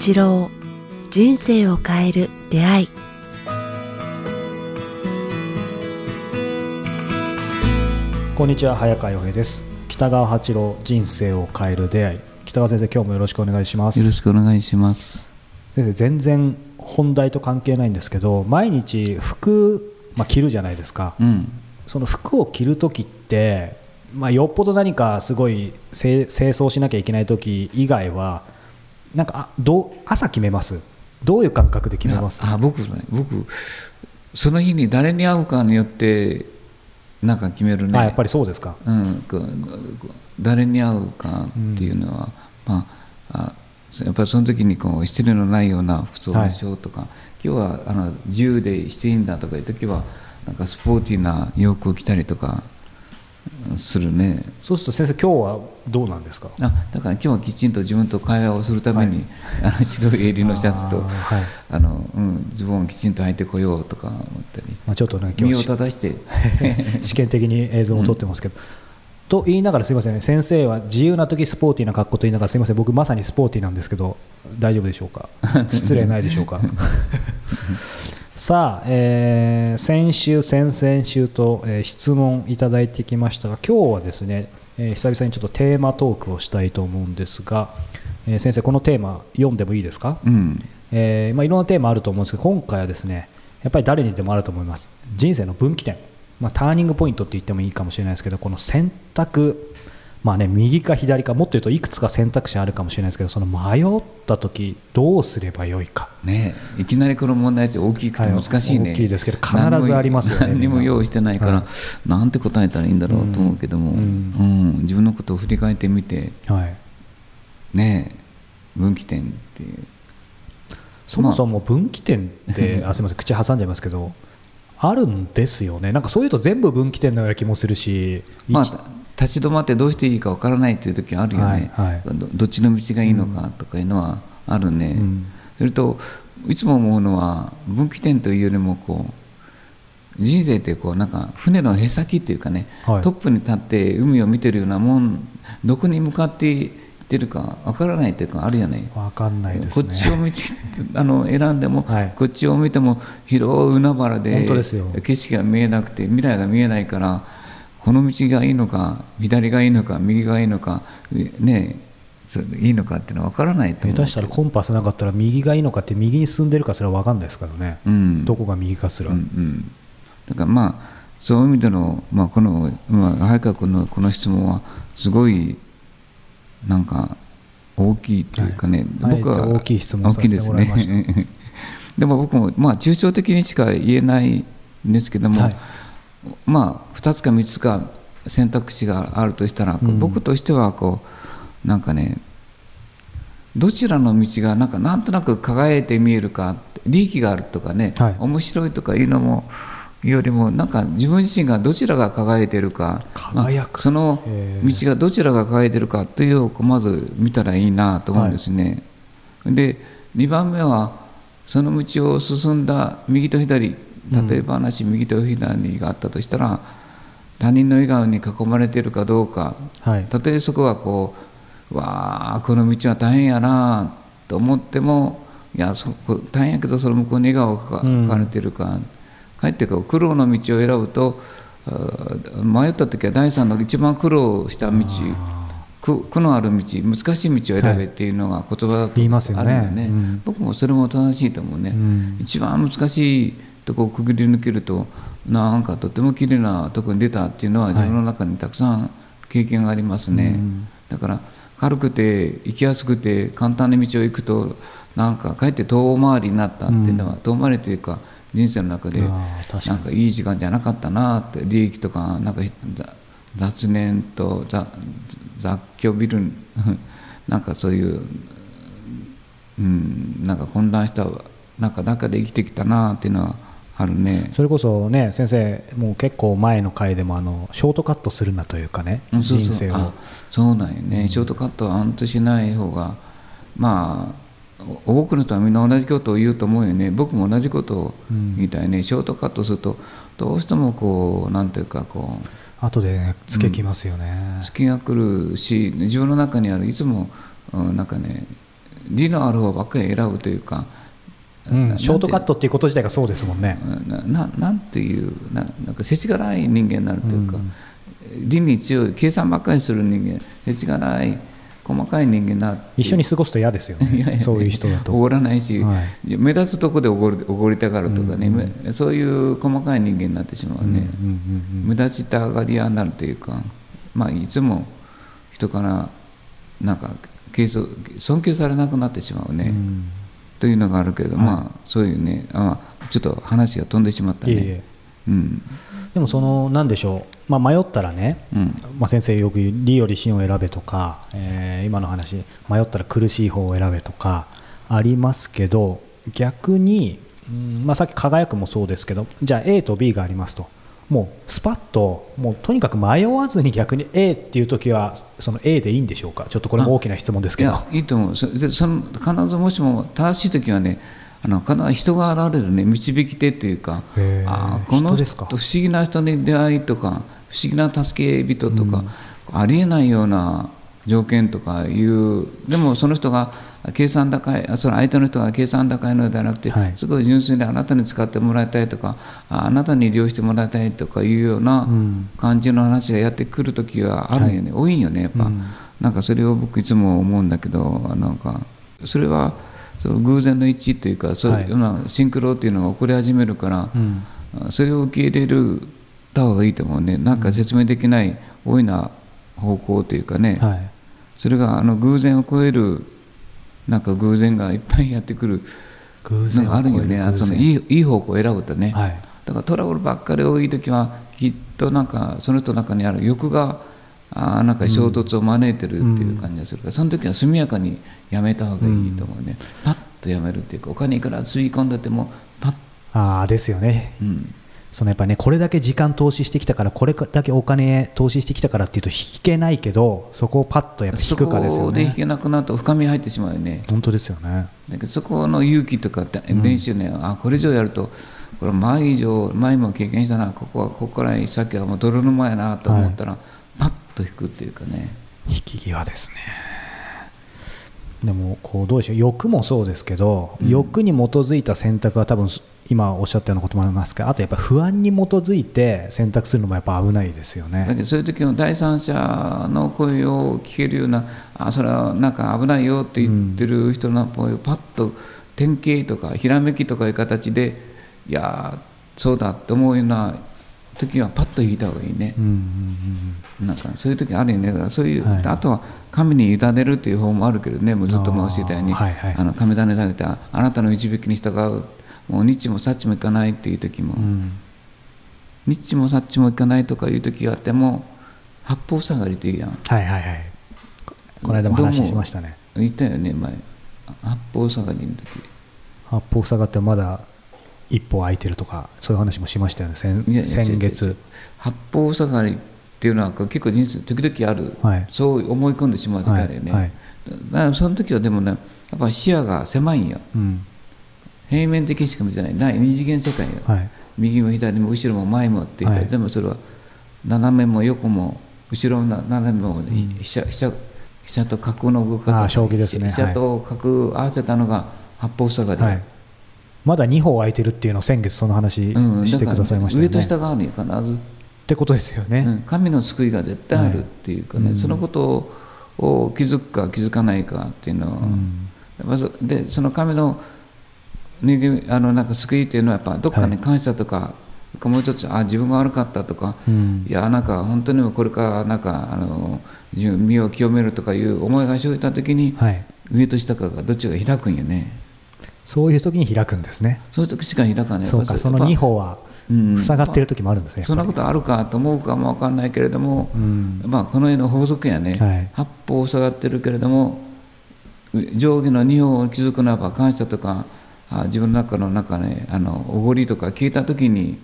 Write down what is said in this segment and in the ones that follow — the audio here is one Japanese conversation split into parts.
八郎人生を変える出会い。こんにちは早川洋平です。北川八郎人生を変える出会い。北川先生今日もよろしくお願いします。よろしくお願いします。先生全然本題と関係ないんですけど毎日服、まあ、着るじゃないですか、うん。その服を着る時って、まあ、よっぽど何かすごい清清掃しなきゃいけない時以外はなんかあどう朝決めます？どういう感覚で決めます？あ、僕ね、僕、その日に誰に会うかによって、なんか決めるね。あやっぱりそうですか。うん、誰に会うかっていうのは、まあ、あやっぱりその時にこう失礼のないような服装にしようとか、今日はあの自由でしていいんだとかいう時はなんかスポーティーな洋服を着たりとかうんするね。そうすると先生今日はどうなんですか？あだから今日はきちんと自分と会話をするために、あの白い襟のシャツとあーはい。あの、うん、ズボンをきちんと履いてこようとか思ったり。まあ、ちょっとね今身を日正して。試験的に映像を撮ってますけど、と言いながらすみません。先生は自由な時スポーティーな格好と言いながらすみません。僕まさにスポーティーなんですけど大丈夫でしょうか？失礼ないでしょうか？さあ、えー先週先々週と、えー質問いただいてきましたが今日はですね、えー久々にちょっとテーマトークをしたいと思うんですが、えー先生このテーマ読んでもいいですか、うん。えーまあ、いろんなテーマあると思うんですけど今回はですねやっぱり誰にでもあると思います。人生の分岐点、まあ、ターニングポイントって言ってもいいかもしれないですけどこの選択まあね右か左かもっと言うといくつか選択肢あるかもしれないですけどその迷った時どうすればよいか。ねえいきなりこの問題って大きくて難しいね、はい大きいですけど必ずありますよね何にも用意してないから、はなんて答えたらいいんだろうと思うけども、ううんん自分のことを振り返ってみてはい。ねえ分岐点っていう。そもそも分岐点って、あすみません口挟んじゃいますけどあるんですよね。なんかそういうと全部分岐点のような気もするし、まあ一立ち止まってどうしていいかわからないっていう時あるよね、はいはい。どどっちの道がいいのかとかいうのはあるね、うん。それといつも思うのは分岐点というよりもこう人生ってこうなんか船のへさきっていうかね、はい。トップに立って海を見てるようなもんどこに向かっていってるかわからないっていうかあるよね。わかんないですね。こっちを見てあの選んでも、はい。こっちを見ても広い海原で本当ですよ。景色が見えなくて未来が見えないからこの道がいいのか左がいいのか右がいいのかねいいのかっていうのは分からないと思う。下手したらコンパスなかったら右がいいのかって右に進んでるかすら分かんないですからね、うん。どこが右かすら、うんうん、だからまあそういう意味での、まあ、この、まあ、早川君のこの質問はすごいなんか大きいっていうかね、はい。僕は大きい質問させてもらいました。大きいですね。でも僕もまあ抽象的にしか言えないんですけども、はいまあ2つか3つか選択肢があるとしたら、うん。僕としてはこうなんかねどちらの道がなんかなんとなく輝いて見えるか利益があるとかね、はい。面白いとかいうのもよりもなんか自分自身がどちらが輝いてるか輝く。まあその道がどちらが輝いてるかというのをまず見たらいいなと思うんですね。で2番目はその道を進んだ右と左例えば話、右と左があったとしたら他人の笑顔に囲まれているかどうか。はい。たとえそこはこうわあこの道は大変やなと思ってもいやそこ大変やけどその向こうに笑顔がうん描かれてるか、かえってこう苦労の道を選ぶと迷った時は第三の一番苦労した道苦苦のある道難しい道を選べっていうのが言葉だと言いますよね。あるよね、うん。僕もそれも正しいと思うね、うん。一番難しいとこをくぐり抜けるとなんかとても綺麗なとこに出たっていうのははい。自分の中にたくさん経験がありますね、うん。だから軽くて行きやすくて簡単な道を行くとなんかかえって遠回りになったっていうのは、遠回りというか人生の中でなんかいい時間じゃなかったなって利益とかなんかざ雑念と雑雑居ビル なんかそういう、うん、なんか混乱したなんか中で生きてきたなっていうのはあるね。それこそね先生もう結構前の回でもあのショートカットするなというかねうん人生を。あそうなんよね、ショートカットはあんとしない方がまあお多くの人はみんな同じことを言うと思うよね。僕も同じことを言いたいね、ショートカットするとどうしてもこうなんていうかこう後でねつけきますよね、隙が来るし自分の中にあるいつもうんなんかね利のある方ばっかり選ぶというか、うん、なショートカットっていうこと自体がそうですもんね。なななんていう？ななんか世知がない人間になるというか、理に強い計算ばっかりする人間世知がない細かい人間にな一緒に過ごすと嫌ですよね、そういう人だと。おごらないし、は目立つとこでおごるおごりたがるとかね、めそういう細かい人間になってしまうね、うんうん目立ちたがり屋になるというか、まあ、いつも人からなんか敬尊尊敬されなくなってしまうね、うんうんというのがあるけど、はい。まあそういうねあまあちょっと話が飛んでしまったね。いえいえ。うん。でもそのなんでしょう、まあ、迷ったらね、うん。まあ、先生よく言う理より真を選べとか、えー今の話迷ったら苦しい方を選べとかありますけど逆に、うんまあ、さっき輝くもそうですけどじゃあ A と B がありますともうスパッともうとにかく迷わずに逆に A っていう時はその A でいいんでしょうか？ちょっとこれも大きな質問ですけど。いやいいと思うそでその必ずもしも正しい時はねあの必ず人が現れるね導き手というかあー。この不思議な人に出会いとか不思議な助け人とか、ありえないような条件とかいうでもその人が計算高いあその相手の人が計算高いのではなくて、はい。すごい純粋にあなたに使ってもらいたいとかああなたに利用してもらいたいとかいうようなうん。感じの話がやってくる時はあるよね、多いんよねやっぱ、うん。なんかそれを僕いつも思うんだけどなんかそれはその偶然の一致というかそういうようなシンクロっていうのが起こり始めるから、うん。それを受け入れるた方がいいと思うね。なんか説明できない大いな方向というかね、はいそれがあの偶然を超えるなんか偶然がいっぱいやってくる偶のがあるよね。あそのいいいい方向を選ぶとね、はい。だからトラブルばっかり多い時はきっとなんかその人の中にある欲があーなんか衝突を招いてるっていう感じがするから、その時は速やかにやめた方がいいと思うね、パッとやめるっていうかお金いくらつぎ込んでてもパッ。ああですよね。うんそのやっぱねこれだけ時間投資してきたからこれだけお金投資してきたからっていうと引けないけどそこをパッとやっぱ引そくかですよね。こで引けなくなると深み入ってしまうよね。本当ですよね。だけどそこの勇気とかって練習ね、あこれ以上やるとこれ前以上前も経験したなここはここから先はもう泥沼やなと思ったら、パッと引くっていうかね。引き際ですね。でもこうどうでしょう。欲もそうですけど、うん。欲に基づいた選択は多分今おっしゃったようなこともありますがあとやっぱ不安に基づいて選択するのもやっぱ危ないですよね。だけどそういう時の第三者の声を聞けるようなあそれはなんか危ないよって言ってる人の声をパッと典型とかひらめきとかいう形でいやーそうだって思うような時はパッと引いた方がいいね。うん、うんうんなんかそういう時あるよね。そういう、はい。あとは神に委ねるっていう方もあるけどね。もうずっと申し上げたように。あーはいはい。あの神種あなたの導きに従うもう日もさっちもいかないっていう時も、うんうん日もさっちもいかないとかいう時があっても八方下がりっていうやん。はいはいはい。ここの間も話しましたね。言ったよね前。八方下がりの時。八方塞がってまだ一歩空いてるとかそういう話もしましたよね。先月う八方下がりっていうのは結構人生時々ある、はい。そう思い込んでしまう時あるよね、はいはい。だからその時はでもねやっぱ視野が狭いんよ。うん平面的にしか見てない。ない。二次元世界よ、はい。右も左も後ろも前もって言ったら、はい。でもそれは斜めも横も後ろも斜めも、ん。飛車飛車飛車と角の動き方。あー将棋ですね。飛車と角合わせたのが八方塞がり、はい。まだ2歩空いてるっていうのを先月その話うん、してくださいましたよね、上と下があるんよ必ず、ってことですよね、うん、神の救いが絶対あるっていうかね、はい。うんそのことを気づくか気づかないかっていうのは、うん。まずでその神の人間あのなんか救いっていうのはやっぱどっかに感謝とか、もう一つあ自分が悪かったとか、うん。いやなんか本当にこれからなんかあの身を清めるとかいう思いが生じた時に、はい、上と下かがどっちが開くんよね。そういう時に開くんですね。そういう時しか開かない。そうかその2歩はうん。塞がってる時もあるんですね、そんなことあるかと思うかもわかんないけれども、うん。まあこの絵の法則やね、はい。八方塞がってるけれどもう上下の二歩を気づくならば感謝とかあ自分の中の中ねあのおごりとか聞いた時に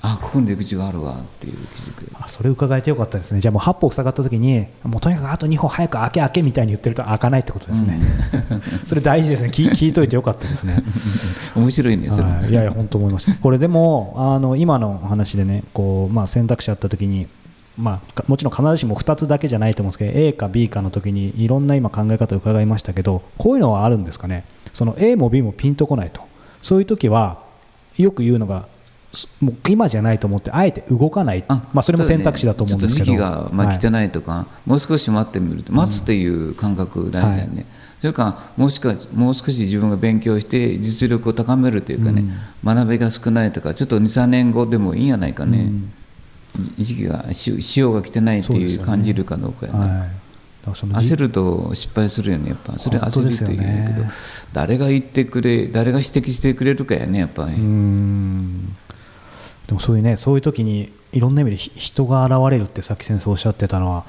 あここに出口があるわっていう気づく。あそれ伺えてよかったですね。じゃあもう8歩塞がった時にもうとにかくあと2歩早く開け開けみたいに言ってると開かないってことですね、それ大事ですね。聞聞いといてよかったですね。面白いねそれ、はい、いやいや本当思いますこれでもあの今の話でねこう、まあ、選択肢あった時にまあ、もちろん必ずしも2つだけじゃないと思うんですけど A か B かの時にいろんな今考え方を伺いましたけどこういうのはあるんですかね？その A も B もピンとこないと。そういう時はよく言うのがもう今じゃないと思ってあえて動かない。まあ、それも選択肢だと思うんですけど、ね、時期がまあ来てないとか、はい、もう少し待ってみると待つという感覚大事だよね、うんはい、それからもしかもう少し自分が勉強して実力を高めるというかね、うん、学びが少ないとかちょっと23年後でもいいんじゃないかね、うん、時期が潮が来てないっていう感じるかどうかやな、ね。焦ると失敗するよねやっぱ。それ焦るって言うけど、ね、誰が言ってくれ誰が指摘してくれるかやねやっぱり、ね、でもそういうねそういう時にいろんな意味で人が現れるってさっき先生おっしゃってたのは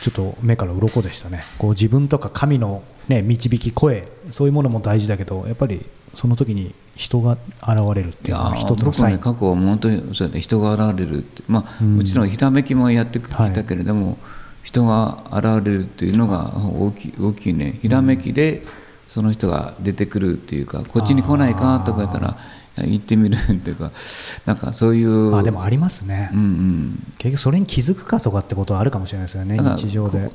ちょっと目から鱗でしたね。こう自分とか神の、ね、導き声そういうものも大事だけどやっぱりその時に人が現れるっていうのは一つのサイン、ね、過去は本当にそうや人が現れるって、まあ、もちろんひらめきもやってきたけれども、はい、人が現れるっていうのが大きい大きいね。ひらめきでその人が出てくるっていうかこっちに来ないかとか言ったら行ってみるっていうか なんかそういうあでもありますね、うんうん、結局それに気づくかとかってことはあるかもしれないですよね日常で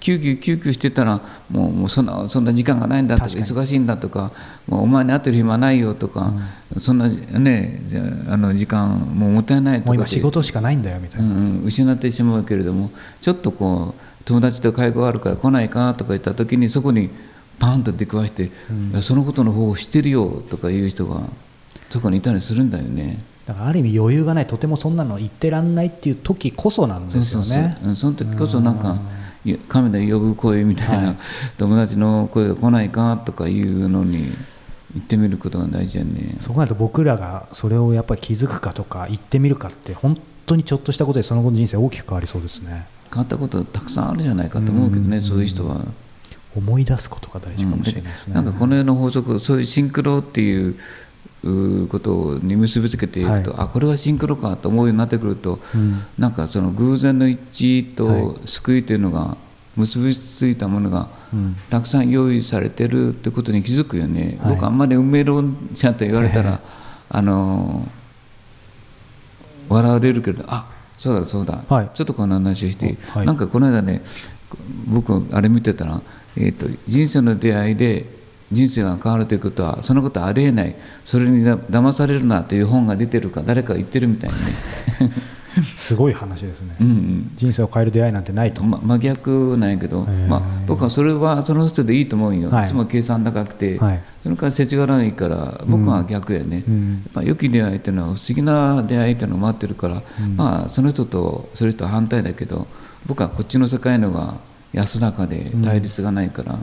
救急救急してたらもうもうそんなそんな時間がないんだとか忙しいんだとかもうお前に会ってる暇ないよとか、うん、そんなねあの時間もうもったいないとか今仕事しかないんだよみたいな、うんうん、失ってしまうけれどもちょっとこう友達と会合あるから来ないかとか言った時にそこにパンと出くわして、うん、そのことの方を知ってるよとかいう人がそこにいたりするんだよね。だからある意味余裕がないとてもそんなの言ってらんないっていう時こそなんですよね。そその時こそなんか神で呼ぶ声みたいな、はい、友達の声が来ないかとかいうのに言ってみることが大事やね。そこなると僕らがそれをやっぱり気づくかとか言ってみるかって本当にちょっとしたことでその後の人生大きく変わりそうですね。変わったことたくさんあるじゃないかと思うけどねそういう人は。思い出すことが大事かもしれないですね、うん、なんかこの世の法則そういうシンクロっていうことに結びつけていくと、はい、あこれはシンクロかと思うようになってくると、うん、なんかその偶然の一致と救いというのが結びついたものがたくさん用意されてるってことに気づくよね、はい、僕あんまり運命論者と言われたら、あの笑われるけどあそうだそうだ、はい、ちょっとこの話をして、はい、なんかこの間ね僕あれ見てたら、えーと人生の出会いで人生が変わるということはそのことはありえない。それにだ騙されるなという本が出てるか誰か言ってるみたいにね。すごい話ですね、うんうん、人生を変える出会いなんてないと、ま、真逆なんやけど、まあ、僕はそれはその人でいいと思うよ、はい、いつも計算高くて、はい、それから世知辛いから僕は逆やね、うん、やっぱ良き出会いっていうのは不思議な出会いっていうのを待ってるから、うん、まあその人とそれと反対だけど僕はこっちの世界のが安らかで対立がないから、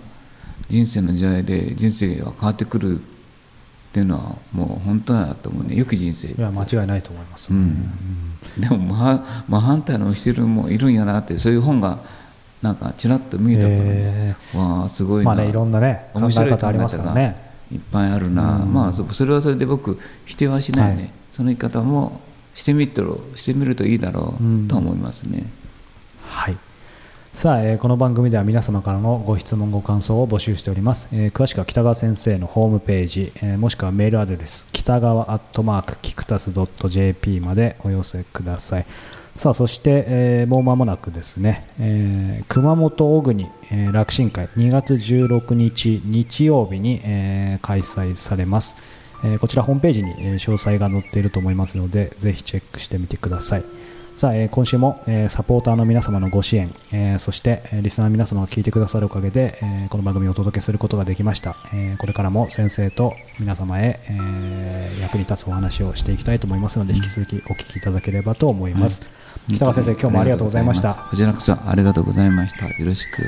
人生の時代で人生が変わってくるっていうのはもう本当だと思うね。良き人生いや間違いないと思います、うん、でも真真反対のしてるもいるんやなってそういう本がなんかちらっと見えたからね、えー、わあすごいな、まあね、いろんなね面白い考え方がね。いっぱいあるな、うん、まあそれはそれで僕否定はしないね、はい、その言い方もしてみるしてみるといいだろうと思いますね、はいさあ、えー、この番組では皆様からのご質問ご感想を募集しております、えー、詳しくは北川先生のホームページ、えー、もしくはメールアドレス北川アットマークキクタス .jp までお寄せください。さあそして、えー、もう間もなくですね、えー、熊本小国、えー、楽神会2月16日日曜日に、えー、開催されます、えー、こちらホームページに、詳細が載っていると思いますのでぜひチェックしてみてください。さあ、えー、今週も、えー、サポーターの皆様のご支援、えー、そして、えー、リスナーの皆様が聞いてくださるおかげで、えー、この番組をお届けすることができました、えー、これからも先生と皆様へ、えー、役に立つお話をしていきたいと思いますので、引き続きお聞きいただければと思います、はい、北川先生今日もありがとうございました。こちらこそありがとうございました。よろしく